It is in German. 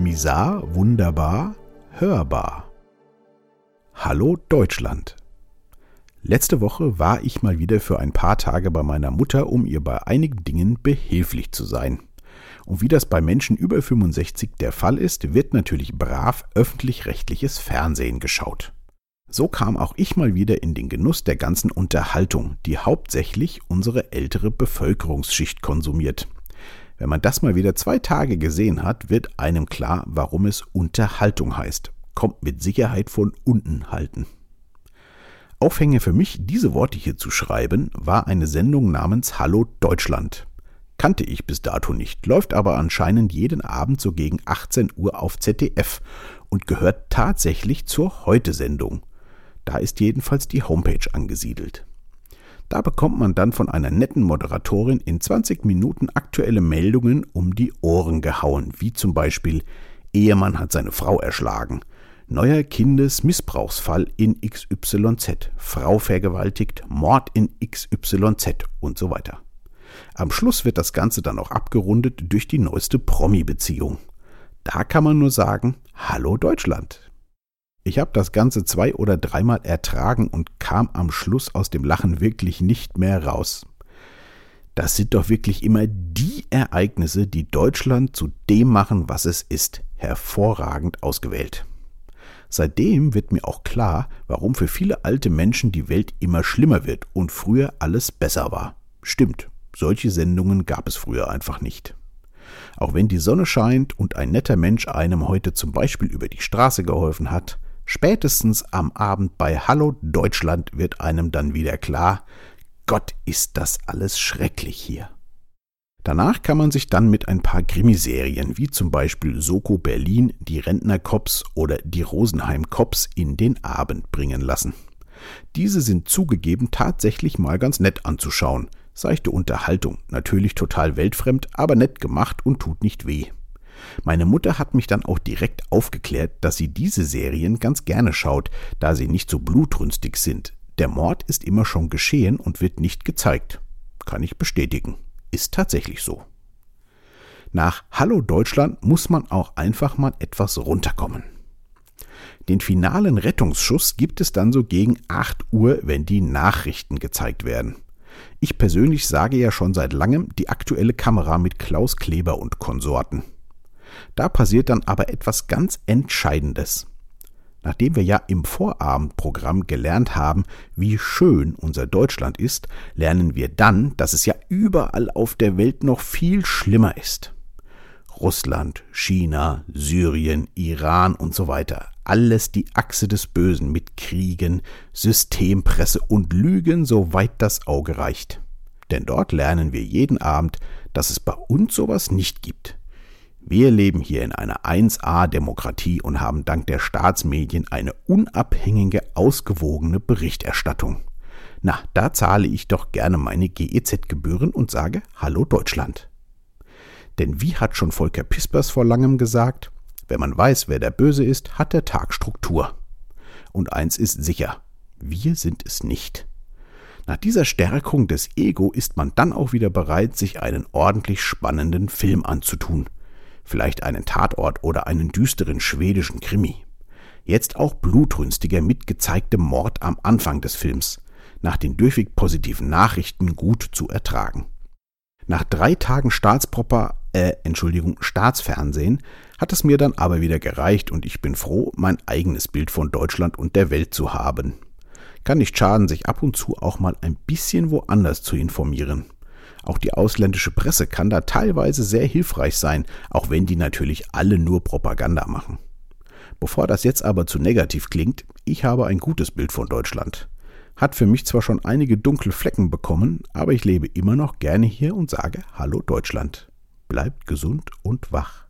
Misar, wunderbar, hörbar. Hallo Deutschland. Letzte Woche war ich mal wieder für ein paar Tage bei meiner Mutter, um ihr bei einigen Dingen behilflich zu sein. Und wie das bei Menschen über 65 der Fall ist, wird natürlich brav öffentlich-rechtliches Fernsehen geschaut. So kam auch ich mal wieder in den Genuss der ganzen Unterhaltung, die hauptsächlich unsere ältere Bevölkerungsschicht konsumiert. Wenn man das mal wieder zwei Tage gesehen hat, wird einem klar, warum es Unterhaltung heißt. Kommt mit Sicherheit von unten halten. Aufhänger für mich, diese Worte hier zu schreiben, war eine Sendung namens Hallo Deutschland. Kannte ich bis dato nicht, läuft aber anscheinend jeden Abend so gegen 18 Uhr auf ZDF und gehört tatsächlich zur Heute-Sendung. Da ist jedenfalls die Homepage angesiedelt. Da bekommt man dann von einer netten Moderatorin in 20 Minuten aktuelle Meldungen um die Ohren gehauen, wie zum Beispiel Ehemann hat seine Frau erschlagen, neuer Kindesmissbrauchsfall in XYZ, Frau vergewaltigt, Mord in XYZ und so weiter. Am Schluss wird das Ganze dann auch abgerundet durch die neueste Promi-Beziehung. Da kann man nur sagen, Hallo Deutschland. Ich habe das Ganze zwei oder dreimal ertragen und kam am Schluss aus dem Lachen wirklich nicht mehr raus. Das sind doch wirklich immer die Ereignisse, die Deutschland zu dem machen, was es ist. Hervorragend ausgewählt. Seitdem wird mir auch klar, warum für viele alte Menschen die Welt immer schlimmer wird und früher alles besser war. Stimmt, solche Sendungen gab es früher einfach nicht. Auch wenn die Sonne scheint und ein netter Mensch einem heute zum Beispiel über die Straße geholfen hat, Spätestens am Abend bei Hallo Deutschland wird einem dann wieder klar, Gott ist das alles schrecklich hier. Danach kann man sich dann mit ein paar Krimiserien wie zum Beispiel Soko Berlin, die Rentnerkops oder die Rosenheim Cops in den Abend bringen lassen. Diese sind zugegeben tatsächlich mal ganz nett anzuschauen. Seichte Unterhaltung, natürlich total weltfremd, aber nett gemacht und tut nicht weh. Meine Mutter hat mich dann auch direkt aufgeklärt, dass sie diese Serien ganz gerne schaut, da sie nicht so blutrünstig sind. Der Mord ist immer schon geschehen und wird nicht gezeigt. Kann ich bestätigen. Ist tatsächlich so. Nach Hallo Deutschland muss man auch einfach mal etwas runterkommen. Den finalen Rettungsschuss gibt es dann so gegen 8 Uhr, wenn die Nachrichten gezeigt werden. Ich persönlich sage ja schon seit langem die aktuelle Kamera mit Klaus Kleber und Konsorten. Da passiert dann aber etwas ganz Entscheidendes. Nachdem wir ja im Vorabendprogramm gelernt haben, wie schön unser Deutschland ist, lernen wir dann, dass es ja überall auf der Welt noch viel schlimmer ist. Russland, China, Syrien, Iran und so weiter. Alles die Achse des Bösen mit Kriegen, Systempresse und Lügen, soweit das Auge reicht. Denn dort lernen wir jeden Abend, dass es bei uns sowas nicht gibt. Wir leben hier in einer 1a-Demokratie und haben dank der Staatsmedien eine unabhängige, ausgewogene Berichterstattung. Na, da zahle ich doch gerne meine GEZ-Gebühren und sage Hallo Deutschland. Denn wie hat schon Volker Pispers vor langem gesagt, wenn man weiß, wer der Böse ist, hat der Tag Struktur. Und eins ist sicher, wir sind es nicht. Nach dieser Stärkung des Ego ist man dann auch wieder bereit, sich einen ordentlich spannenden Film anzutun – vielleicht einen Tatort oder einen düsteren schwedischen Krimi. Jetzt auch blutrünstiger mit gezeigtem Mord am Anfang des Films, nach den durchweg positiven Nachrichten gut zu ertragen. Nach drei Tagen Staatsproper, äh, Entschuldigung, Staatsfernsehen hat es mir dann aber wieder gereicht und ich bin froh, mein eigenes Bild von Deutschland und der Welt zu haben. Kann nicht schaden, sich ab und zu auch mal ein bisschen woanders zu informieren. Auch die ausländische Presse kann da teilweise sehr hilfreich sein, auch wenn die natürlich alle nur Propaganda machen. Bevor das jetzt aber zu negativ klingt, ich habe ein gutes Bild von Deutschland. Hat für mich zwar schon einige dunkle Flecken bekommen, aber ich lebe immer noch gerne hier und sage Hallo Deutschland. Bleibt gesund und wach.